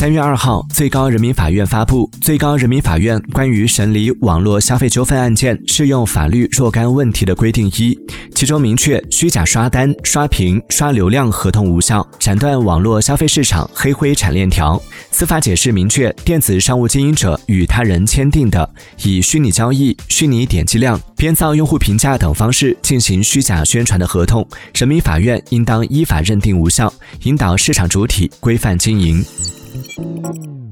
三月二号，最高人民法院发布《最高人民法院关于审理网络消费纠纷案件适用法律若干问题的规定》一，其中明确虚假刷单、刷屏、刷流量合同无效，斩断网络消费市场黑灰产链条。司法解释明确，电子商务经营者与他人签订的以虚拟交易、虚拟点击量、编造用户评价等方式进行虚假宣传的合同，人民法院应当依法认定无效，引导市场主体规范经营。Mm-hmm.